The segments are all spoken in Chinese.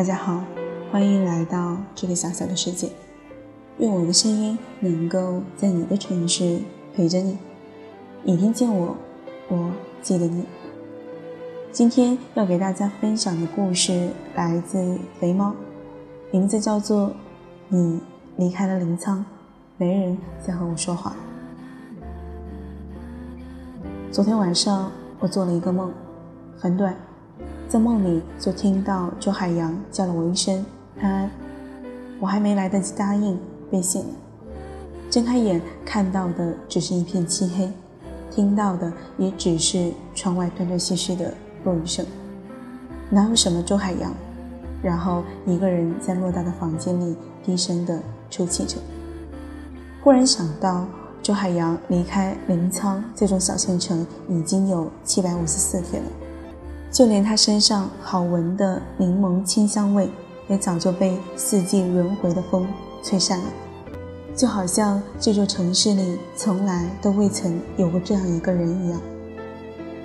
大家好，欢迎来到这个小小的世界。愿我的声音能够在你的城市陪着你。你听见我，我记得你。今天要给大家分享的故事来自肥猫，名字叫做《你离开了临沧，没人再和我说话》。昨天晚上我做了一个梦，很短。在梦里就听到周海洋叫了我一声“安安”，我还没来得及答应，便醒了。睁开眼看到的只是一片漆黑，听到的也只是窗外断断续续的落雨声。哪有什么周海洋？然后一个人在偌大的房间里低声的抽泣着。忽然想到，周海洋离开临沧这种小县城已经有七百五十四天了。就连他身上好闻的柠檬清香味，也早就被四季轮回的风吹散了，就好像这座城市里从来都未曾有过这样一个人一样。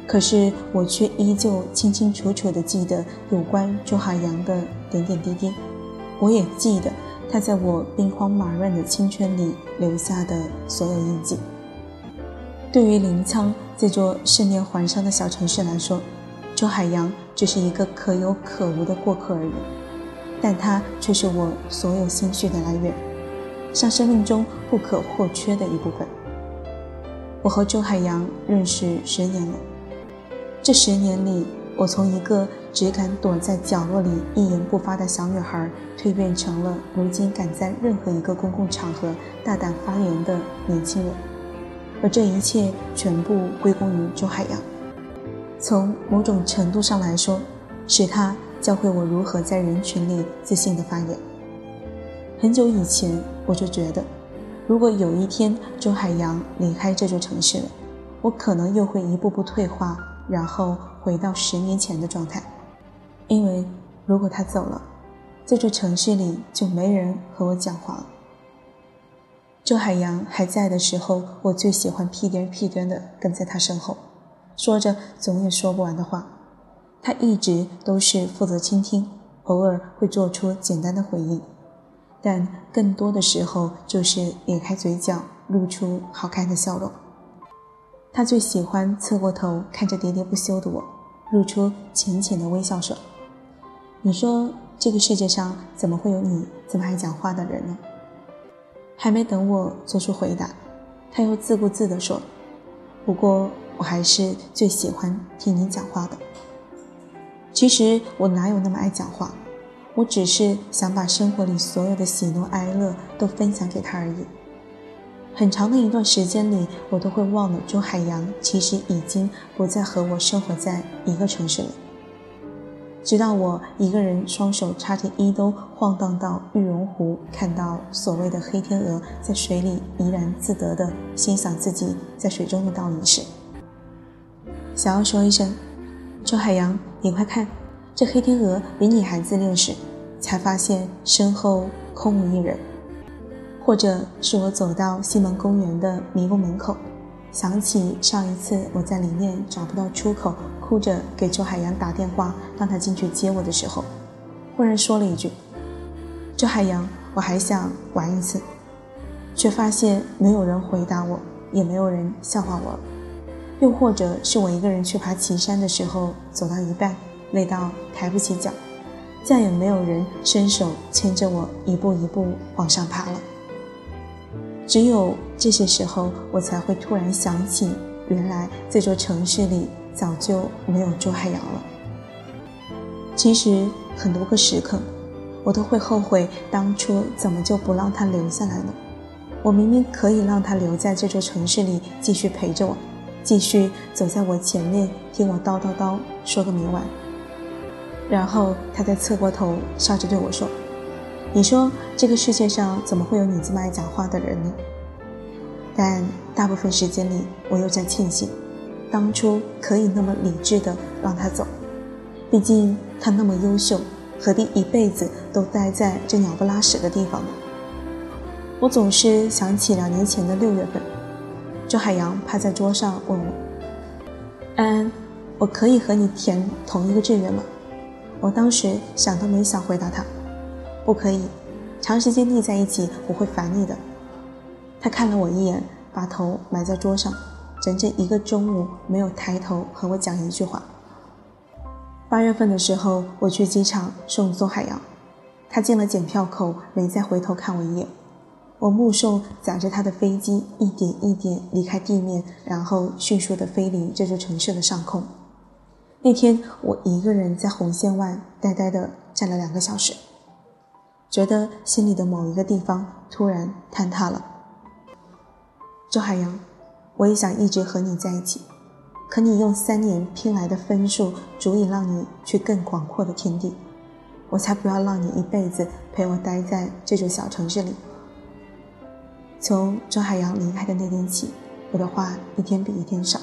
可是我却依旧清清楚楚地记得有关周海洋的点点滴滴，我也记得他在我兵荒马乱的青春里留下的所有印记。对于临沧这座十年环山的小城市来说，周海洋只是一个可有可无的过客而已，但他却是我所有心绪的来源，像生命中不可或缺的一部分。我和周海洋认识十年了，这十年里，我从一个只敢躲在角落里一言不发的小女孩，蜕变成了如今敢在任何一个公共场合大胆发言的年轻人，而这一切全部归功于周海洋。从某种程度上来说，是他教会我如何在人群里自信地发言。很久以前，我就觉得，如果有一天周海洋离开这座城市了，我可能又会一步步退化，然后回到十年前的状态。因为如果他走了，这座城市里就没人和我讲话了。周海洋还在的时候，我最喜欢屁颠屁颠地跟在他身后。说着总也说不完的话，他一直都是负责倾听，偶尔会做出简单的回应，但更多的时候就是咧开嘴角，露出好看的笑容。他最喜欢侧过头看着喋喋不休的我，露出浅浅的微笑说：“你说这个世界上怎么会有你这么爱讲话的人呢？”还没等我做出回答，他又自顾自地说：“不过。”我还是最喜欢听你讲话的。其实我哪有那么爱讲话，我只是想把生活里所有的喜怒哀乐都分享给他而已。很长的一段时间里，我都会忘了周海洋其实已经不再和我生活在一个城市里。直到我一个人双手插着衣兜晃荡到玉龙湖，看到所谓的黑天鹅在水里怡然自得地欣赏自己在水中的倒影时。想要说一声，周海洋，你快看，这黑天鹅比你还自恋时，才发现身后空无一人。或者是我走到西门公园的迷宫门口，想起上一次我在里面找不到出口，哭着给周海洋打电话，让他进去接我的时候，忽然说了一句：“周海洋，我还想玩一次。”却发现没有人回答我，也没有人笑话我了。又或者是我一个人去爬岐山的时候，走到一半累到抬不起脚，再也没有人伸手牵着我一步一步往上爬了。只有这些时候，我才会突然想起，原来这座城市里早就没有周海洋了。其实很多个时刻，我都会后悔当初怎么就不让他留下来呢？我明明可以让他留在这座城市里，继续陪着我。继续走在我前面，听我叨叨叨说个没完。然后他再侧过头，笑着对我说：“你说这个世界上怎么会有你这么爱讲话的人呢？”但大部分时间里，我又在庆幸，当初可以那么理智的让他走。毕竟他那么优秀，何必一辈子都待在这鸟不拉屎的地方呢？我总是想起两年前的六月份。周海洋趴在桌上问我：“安安，我可以和你填同一个志愿吗？”我当时想都没想回答他：“不可以，长时间腻在一起我会烦你的。”他看了我一眼，把头埋在桌上，整整一个中午没有抬头和我讲一句话。八月份的时候，我去机场送邹海洋，他进了检票口，没再回头看我一眼。我目送载着他的飞机一点一点离开地面，然后迅速地飞离这座城市的上空。那天，我一个人在红线外呆呆地站了两个小时，觉得心里的某一个地方突然坍塌了。周海洋，我也想一直和你在一起，可你用三年拼来的分数足以让你去更广阔的天地，我才不要让你一辈子陪我待在这座小城市里。从周海洋离开的那天起，我的话一天比一天少，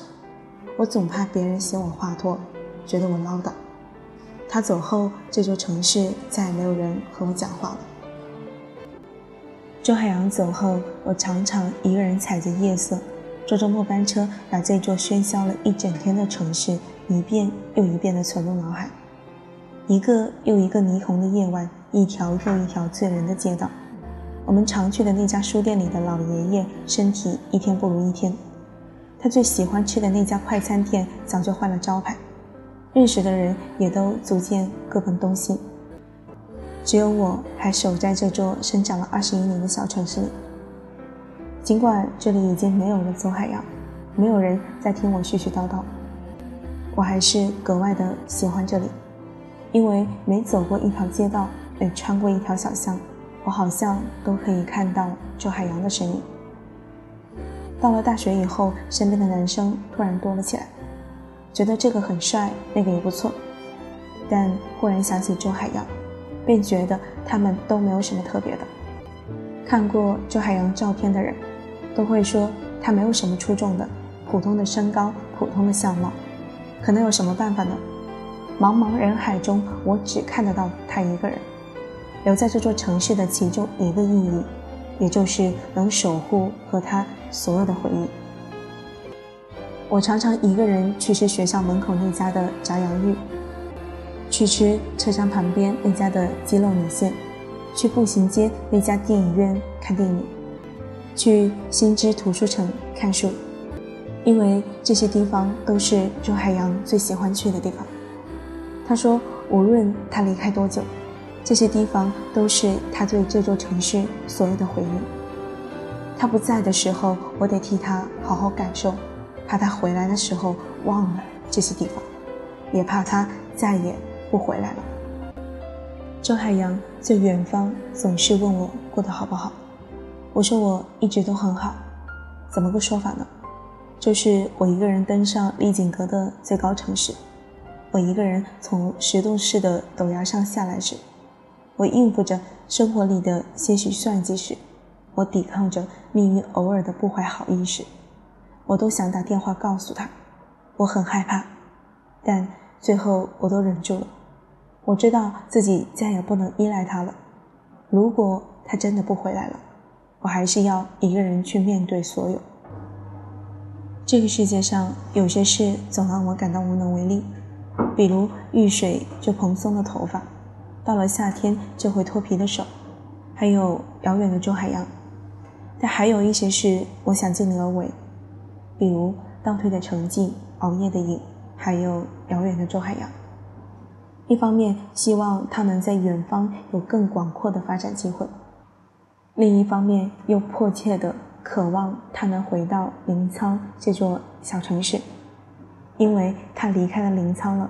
我总怕别人嫌我话多，觉得我唠叨。他走后，这座城市再也没有人和我讲话了。周海洋走后，我常常一个人踩着夜色，坐着末班车，把这座喧嚣了一整天的城市一遍又一遍地存入脑海。一个又一个霓虹的夜晚，一条又一条醉人的街道。我们常去的那家书店里的老爷爷，身体一天不如一天。他最喜欢吃的那家快餐店早就换了招牌，认识的人也都逐渐各奔东西。只有我还守在这座生长了二十一年的小城市里。尽管这里已经没有了邹海洋，没有人在听我絮絮叨叨，我还是格外的喜欢这里，因为每走过一条街道，每穿过一条小巷，我好像都可以看到周海洋的身影。到了大学以后，身边的男生突然多了起来，觉得这个很帅，那个也不错，但忽然想起周海洋。便觉得他们都没有什么特别的。看过周海洋照片的人，都会说他没有什么出众的，普通的身高，普通的相貌，可能有什么办法呢？茫茫人海中，我只看得到他一个人，留在这座城市的其中一个意义，也就是能守护和他所有的回忆。我常常一个人去吃学校门口那家的炸洋芋。去吃车站旁边那家的鸡肉米线，去步行街那家电影院看电影，去新知图书城看书，因为这些地方都是周海洋最喜欢去的地方。他说，无论他离开多久，这些地方都是他对这座城市所有的回忆。他不在的时候，我得替他好好感受，怕他回来的时候忘了这些地方，也怕他再也。不回来了。周海洋在远方总是问我过得好不好，我说我一直都很好。怎么个说法呢？就是我一个人登上丽景阁的最高城市，我一个人从石洞市的陡崖上下来时，我应付着生活里的些许算计时，我抵抗着命运偶尔的不怀好意时，我都想打电话告诉他，我很害怕，但最后我都忍住了。我知道自己再也不能依赖他了。如果他真的不回来了，我还是要一个人去面对所有。这个世界上有些事总让我感到无能为力，比如遇水就蓬松的头发，到了夏天就会脱皮的手，还有遥远的周海洋。但还有一些事我想尽力而为，比如倒退的成绩、熬夜的瘾，还有遥远的周海洋。一方面希望他能在远方有更广阔的发展机会，另一方面又迫切的渴望他能回到临沧这座小城市，因为他离开了临沧了，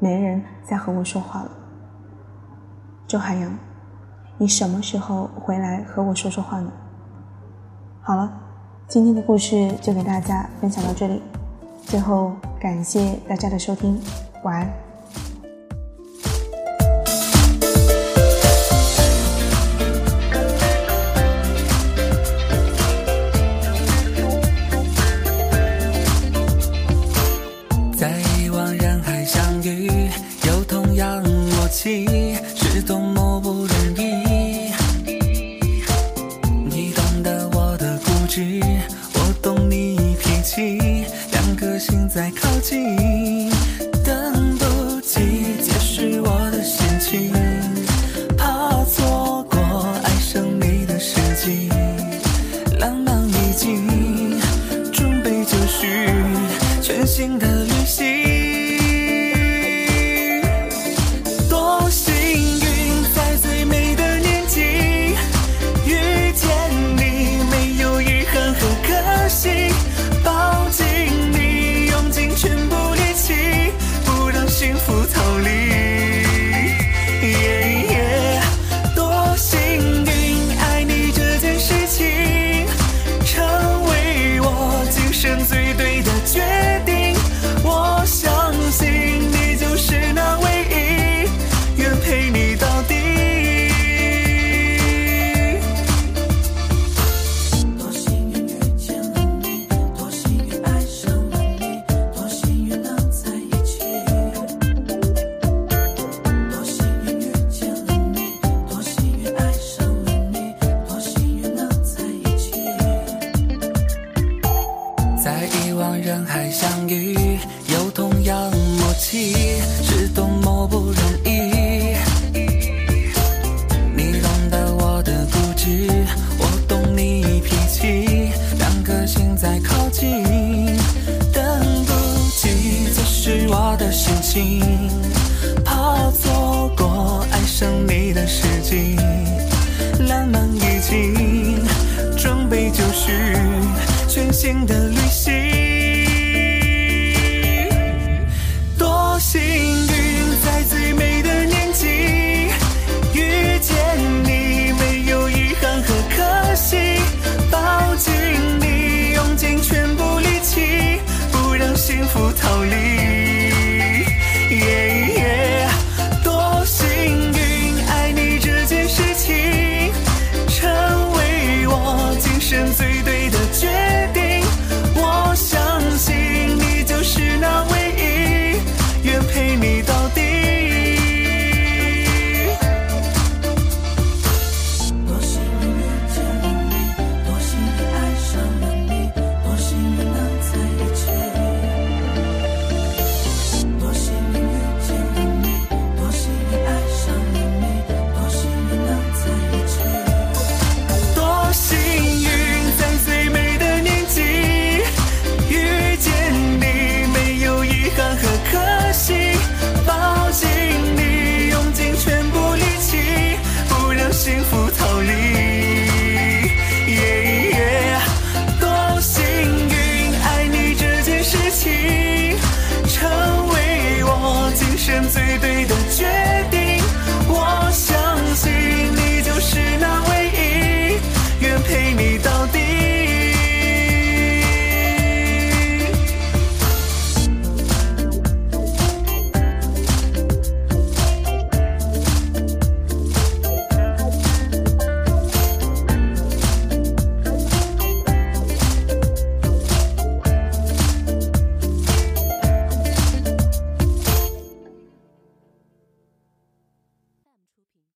没人再和我说话了。周海洋，你什么时候回来和我说说话呢？好了，今天的故事就给大家分享到这里，最后感谢大家的收听，晚安。全新的你到底。